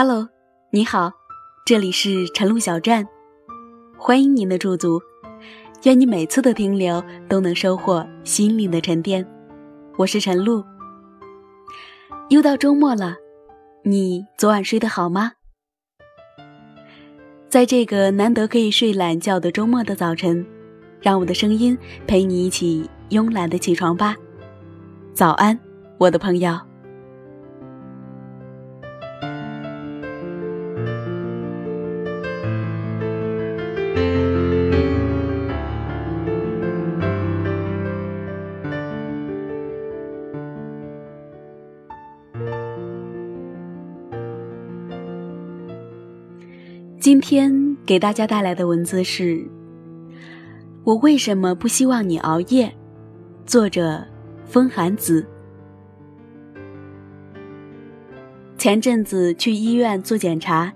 Hello，你好，这里是晨露小站，欢迎您的驻足。愿你每次的停留都能收获心灵的沉淀。我是晨露。又到周末了，你昨晚睡得好吗？在这个难得可以睡懒觉的周末的早晨，让我的声音陪你一起慵懒的起床吧。早安，我的朋友。今天给大家带来的文字是：我为什么不希望你熬夜？作者：风寒子。前阵子去医院做检查，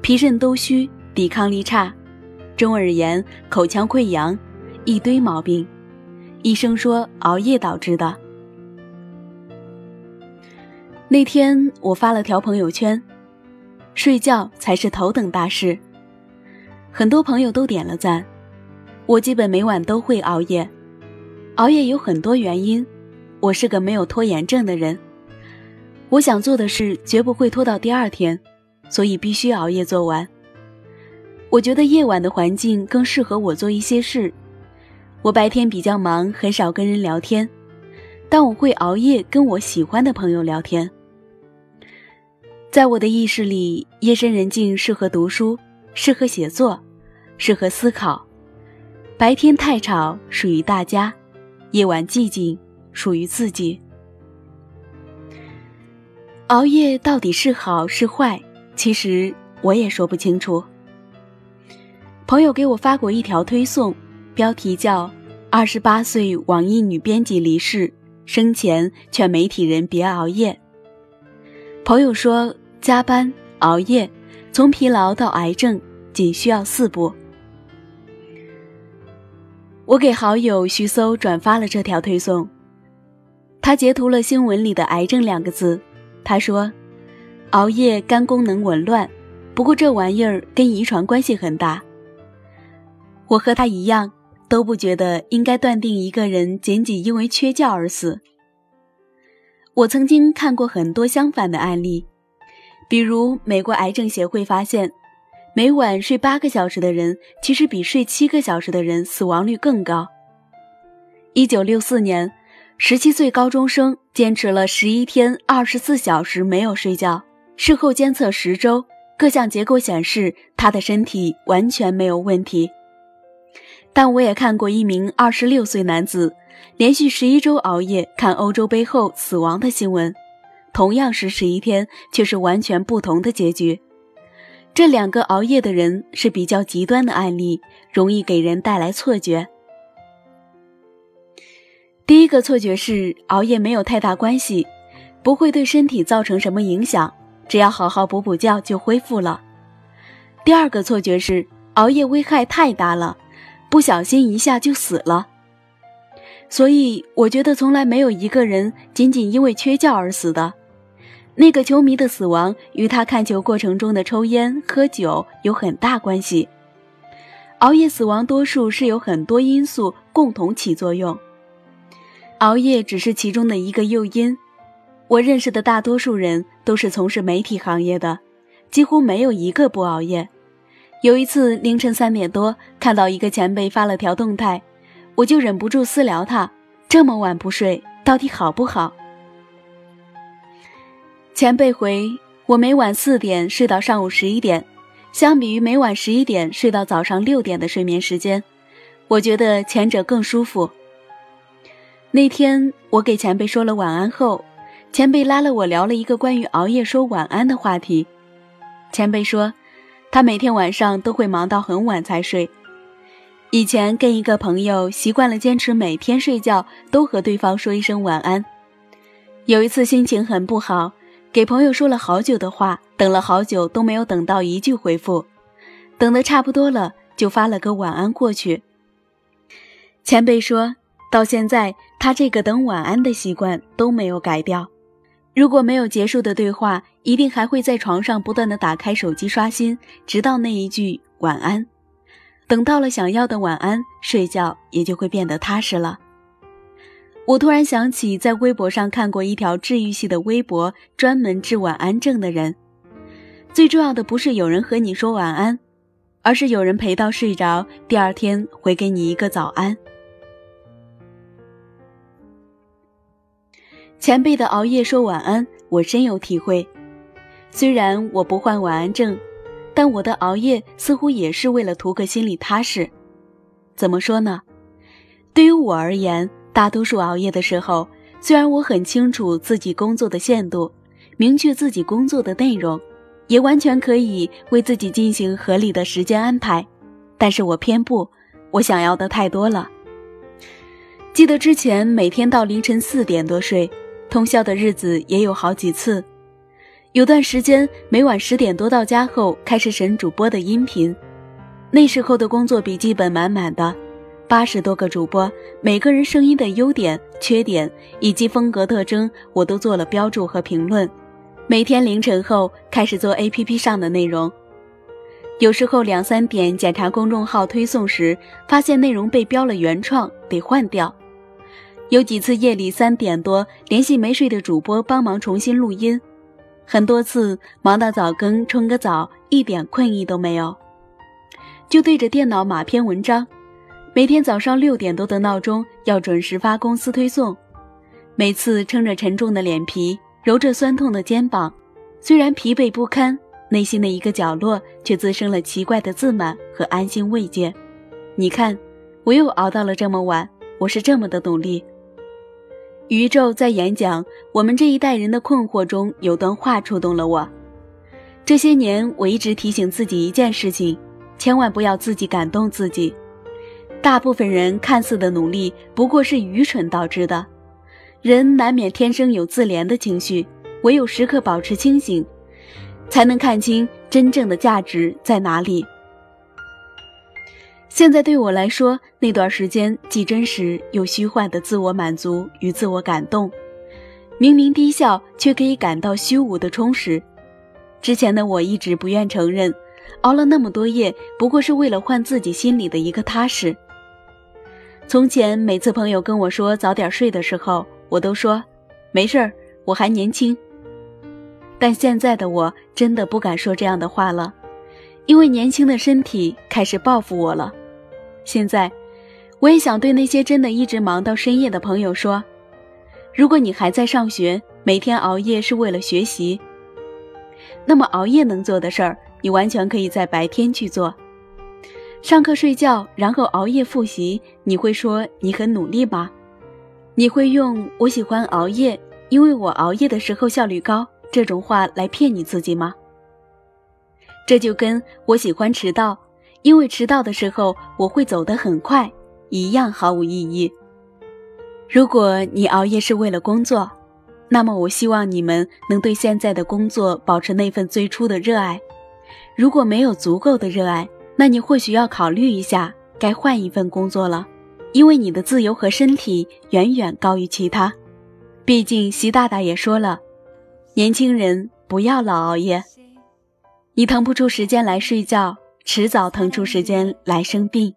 脾肾都虚，抵抗力差，中耳炎、口腔溃疡，一堆毛病。医生说熬夜导致的。那天我发了条朋友圈。睡觉才是头等大事，很多朋友都点了赞。我基本每晚都会熬夜，熬夜有很多原因。我是个没有拖延症的人，我想做的事绝不会拖到第二天，所以必须熬夜做完。我觉得夜晚的环境更适合我做一些事。我白天比较忙，很少跟人聊天，但我会熬夜跟我喜欢的朋友聊天。在我的意识里，夜深人静适合读书，适合写作，适合思考；白天太吵属于大家，夜晚寂静属于自己。熬夜到底是好是坏？其实我也说不清楚。朋友给我发过一条推送，标题叫“二十八岁网易女编辑离世，生前劝媒体人别熬夜”。朋友说。加班熬夜，从疲劳到癌症，仅需要四步。我给好友徐搜转发了这条推送，他截图了新闻里的“癌症”两个字。他说：“熬夜肝功能紊乱，不过这玩意儿跟遗传关系很大。”我和他一样，都不觉得应该断定一个人仅仅因为缺觉而死。我曾经看过很多相反的案例。比如，美国癌症协会发现，每晚睡八个小时的人，其实比睡七个小时的人死亡率更高。一九六四年，十七岁高中生坚持了十一天二十四小时没有睡觉，事后监测十周，各项结果显示他的身体完全没有问题。但我也看过一名二十六岁男子连续十一周熬夜看欧洲杯后死亡的新闻。同样是十一天，却是完全不同的结局。这两个熬夜的人是比较极端的案例，容易给人带来错觉。第一个错觉是熬夜没有太大关系，不会对身体造成什么影响，只要好好补补觉就恢复了。第二个错觉是熬夜危害太大了，不小心一下就死了。所以我觉得从来没有一个人仅仅因为缺觉而死的。那个球迷的死亡与他看球过程中的抽烟喝酒有很大关系。熬夜死亡多数是有很多因素共同起作用，熬夜只是其中的一个诱因。我认识的大多数人都是从事媒体行业的，几乎没有一个不熬夜。有一次凌晨三点多看到一个前辈发了条动态，我就忍不住私聊他：这么晚不睡，到底好不好？前辈回我每晚四点睡到上午十一点，相比于每晚十一点睡到早上六点的睡眠时间，我觉得前者更舒服。那天我给前辈说了晚安后，前辈拉了我聊了一个关于熬夜说晚安的话题。前辈说，他每天晚上都会忙到很晚才睡，以前跟一个朋友习惯了坚持每天睡觉都和对方说一声晚安，有一次心情很不好。给朋友说了好久的话，等了好久都没有等到一句回复，等得差不多了，就发了个晚安过去。前辈说到现在，他这个等晚安的习惯都没有改掉。如果没有结束的对话，一定还会在床上不断的打开手机刷新，直到那一句晚安。等到了想要的晚安，睡觉也就会变得踏实了。我突然想起，在微博上看过一条治愈系的微博，专门治晚安症的人。最重要的不是有人和你说晚安，而是有人陪到睡着，第二天回给你一个早安。前辈的熬夜说晚安，我深有体会。虽然我不患晚安症，但我的熬夜似乎也是为了图个心里踏实。怎么说呢？对于我而言，大多数熬夜的时候，虽然我很清楚自己工作的限度，明确自己工作的内容，也完全可以为自己进行合理的时间安排，但是我偏不，我想要的太多了。记得之前每天到凌晨四点多睡。通宵的日子也有好几次，有段时间每晚十点多到家后开始审主播的音频，那时候的工作笔记本满满的，八十多个主播，每个人声音的优点、缺点以及风格特征我都做了标注和评论。每天凌晨后开始做 APP 上的内容，有时候两三点检查公众号推送时，发现内容被标了原创，得换掉。有几次夜里三点多联系没睡的主播帮忙重新录音，很多次忙到早更冲个澡，一点困意都没有，就对着电脑码篇文章。每天早上六点多的闹钟要准时发公司推送，每次撑着沉重的脸皮，揉着酸痛的肩膀，虽然疲惫不堪，内心的一个角落却滋生了奇怪的自满和安心慰藉。你看，我又熬到了这么晚，我是这么的努力。宇宙在演讲我们这一代人的困惑中，有段话触动了我。这些年，我一直提醒自己一件事情：千万不要自己感动自己。大部分人看似的努力，不过是愚蠢导致的。人难免天生有自怜的情绪，唯有时刻保持清醒，才能看清真正的价值在哪里。现在对我来说，那段时间既真实又虚幻的自我满足与自我感动，明明低笑却可以感到虚无的充实。之前的我一直不愿承认，熬了那么多夜，不过是为了换自己心里的一个踏实。从前每次朋友跟我说早点睡的时候，我都说没事儿，我还年轻。但现在的我真的不敢说这样的话了，因为年轻的身体开始报复我了。现在，我也想对那些真的一直忙到深夜的朋友说：如果你还在上学，每天熬夜是为了学习，那么熬夜能做的事儿，你完全可以在白天去做。上课睡觉，然后熬夜复习，你会说你很努力吗？你会用“我喜欢熬夜，因为我熬夜的时候效率高”这种话来骗你自己吗？这就跟我喜欢迟到。因为迟到的时候我会走得很快，一样毫无意义。如果你熬夜是为了工作，那么我希望你们能对现在的工作保持那份最初的热爱。如果没有足够的热爱，那你或许要考虑一下该换一份工作了，因为你的自由和身体远远高于其他。毕竟习大大也说了，年轻人不要老熬夜，你腾不出时间来睡觉。迟早腾出时间来生病。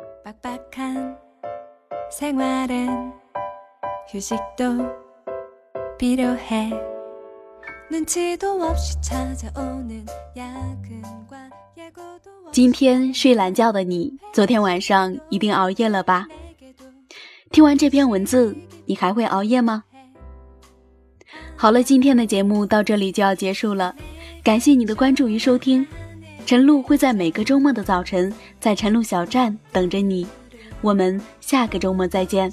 今天睡懒觉的你，昨天晚上一定熬夜了吧？听完这篇文字，你还会熬夜吗？好了，今天的节目到这里就要结束了，感谢你的关注与收听。晨露会在每个周末的早晨，在晨露小站等着你。我们下个周末再见。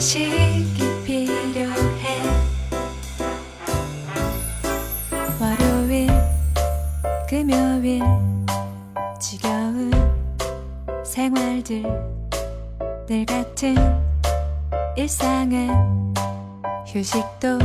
식이 필요해. 월요일 금요일 지겨운 생활들 늘 같은 일상은 휴식도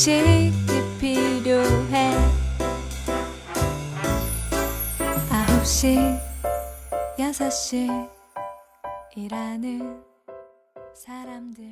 식이 필요해. 아홉 시 여섯 시 일하는 사람들